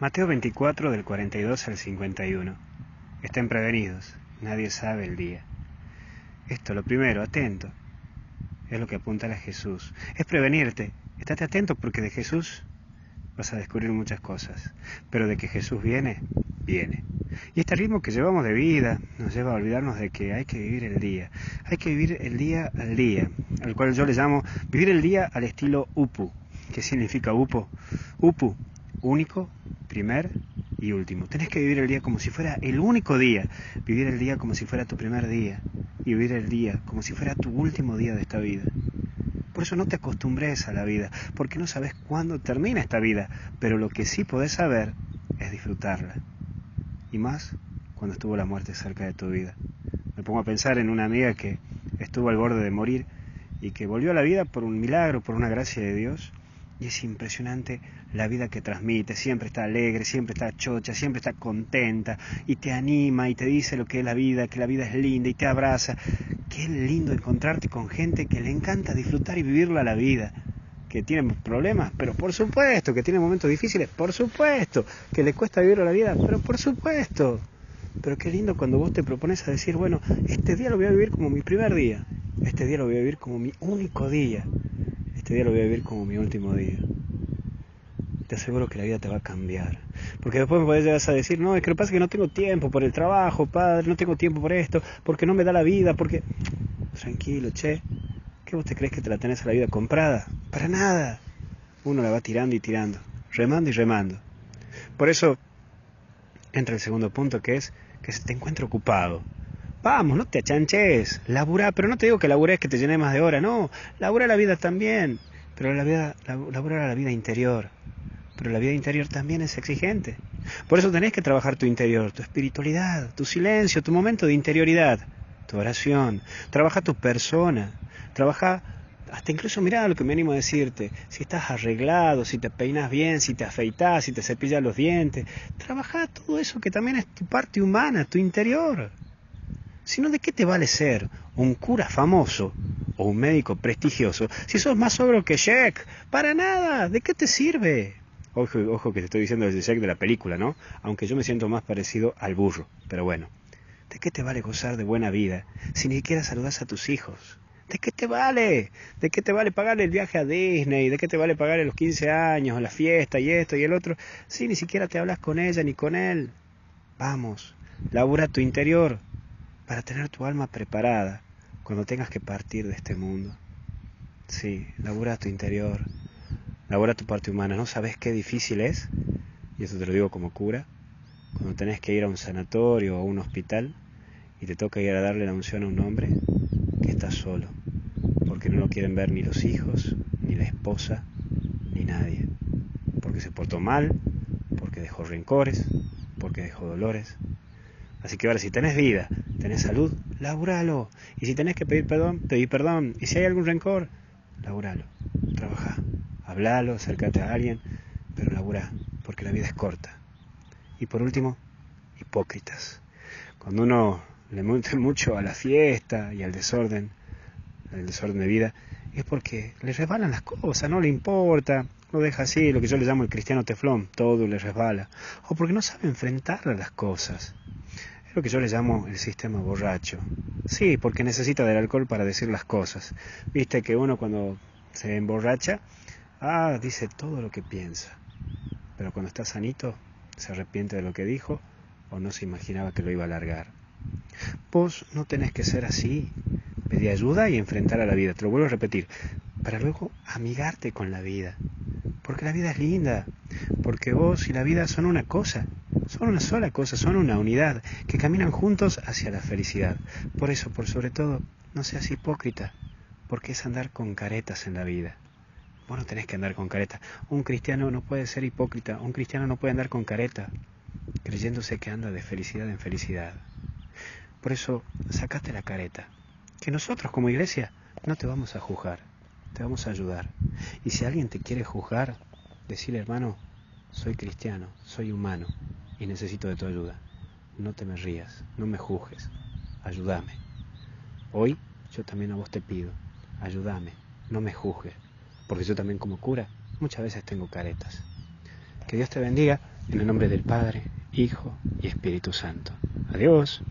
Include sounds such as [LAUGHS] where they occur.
Mateo 24 del 42 al 51. Estén prevenidos, nadie sabe el día. Esto, lo primero, atento. Es lo que apunta a Jesús. Es prevenirte. Estate atento porque de Jesús vas a descubrir muchas cosas. Pero de que Jesús viene, viene. Y este ritmo que llevamos de vida nos lleva a olvidarnos de que hay que vivir el día. Hay que vivir el día al día, al cual yo le llamo vivir el día al estilo UPU. ¿Qué significa UPU? UPU, único, primer y último. Tenés que vivir el día como si fuera el único día, vivir el día como si fuera tu primer día y vivir el día como si fuera tu último día de esta vida. Por eso no te acostumbres a la vida, porque no sabes cuándo termina esta vida, pero lo que sí podés saber es disfrutarla. Y más cuando estuvo la muerte cerca de tu vida. Me pongo a pensar en una amiga que estuvo al borde de morir y que volvió a la vida por un milagro, por una gracia de Dios, y es impresionante la vida que transmite, siempre está alegre, siempre está chocha, siempre está contenta y te anima y te dice lo que es la vida, que la vida es linda y te abraza. Qué lindo encontrarte con gente que le encanta disfrutar y vivirla la vida, que tiene problemas, pero por supuesto, que tiene momentos difíciles, por supuesto, que le cuesta vivir la vida, pero por supuesto. Pero qué lindo cuando vos te propones a decir, bueno, este día lo voy a vivir como mi primer día, este día lo voy a vivir como mi único día, este día lo voy a vivir como mi último día. Te aseguro que la vida te va a cambiar. Porque después me puedes llegar a decir, no, es que lo que pasa es que no tengo tiempo por el trabajo, padre, no tengo tiempo por esto, porque no me da la vida, porque... Tranquilo, che. ¿Qué vos te crees que te la tenés a la vida comprada? Para nada. Uno la va tirando y tirando, remando y remando. Por eso entra el segundo punto que es que se te encuentre ocupado. Vamos, no te achanches, labura, pero no te digo que labures que te llene más de hora, no, labura la vida también, pero la vida, labura la vida interior, pero la vida interior también es exigente. Por eso tenés que trabajar tu interior, tu espiritualidad, tu silencio, tu momento de interioridad, tu oración, trabaja tu persona, trabaja hasta incluso mira lo que me animo a decirte, si estás arreglado, si te peinas bien, si te afeitas, si te cepillas los dientes, trabaja todo eso que también es tu parte humana, tu interior sino de qué te vale ser un cura famoso o un médico prestigioso si sos más sobro que Jack. Para nada, ¿de qué te sirve? Ojo, ojo que te estoy diciendo desde Jack de la película, ¿no? Aunque yo me siento más parecido al burro, pero bueno. ¿De qué te vale gozar de buena vida si ni siquiera saludas a tus hijos? ¿De qué te vale? ¿De qué te vale pagar el viaje a Disney? ¿De qué te vale pagar los 15 años, la fiesta y esto y el otro? Si ni siquiera te hablas con ella ni con él. Vamos, labura tu interior, para tener tu alma preparada cuando tengas que partir de este mundo. Sí, labura tu interior, labura tu parte humana. ¿No sabes qué difícil es? Y eso te lo digo como cura. Cuando tenés que ir a un sanatorio o a un hospital y te toca ir a darle la unción a un hombre que está solo, porque no lo quieren ver ni los hijos, ni la esposa, ni nadie. Porque se portó mal, porque dejó rencores, porque dejó dolores. Así que ahora si tenés vida, tenés salud, laburalo. Y si tenés que pedir perdón, pedí perdón. Y si hay algún rencor, laburalo. Trabaja, hablalo, acércate a alguien, pero labura, porque la vida es corta. Y por último, hipócritas. Cuando uno le monte [LAUGHS] mucho a la fiesta y al desorden, al desorden de vida, es porque le resbalan las cosas, no le importa, lo deja así, lo que yo le llamo el cristiano teflón, todo le resbala, o porque no sabe enfrentar las cosas que yo le llamo el sistema borracho. Sí, porque necesita del alcohol para decir las cosas. Viste que uno cuando se emborracha, ah, dice todo lo que piensa. Pero cuando está sanito, se arrepiente de lo que dijo o no se imaginaba que lo iba a largar. Vos no tenés que ser así. Pedir ayuda y enfrentar a la vida. Te lo vuelvo a repetir. Para luego amigarte con la vida. Porque la vida es linda. Porque vos y la vida son una cosa son una sola cosa, son una unidad, que caminan juntos hacia la felicidad. Por eso, por sobre todo, no seas hipócrita, porque es andar con caretas en la vida. Vos no tenés que andar con careta. Un cristiano no puede ser hipócrita, un cristiano no puede andar con careta, creyéndose que anda de felicidad en felicidad. Por eso, sacate la careta, que nosotros como iglesia no te vamos a juzgar, te vamos a ayudar. Y si alguien te quiere juzgar, decirle hermano, soy cristiano, soy humano, y necesito de tu ayuda. No te me rías, no me juzgues, ayúdame. Hoy yo también a vos te pido, ayúdame, no me juzgues, porque yo también como cura muchas veces tengo caretas. Que Dios te bendiga En el nombre del Padre, Hijo y Espíritu Santo. Adiós.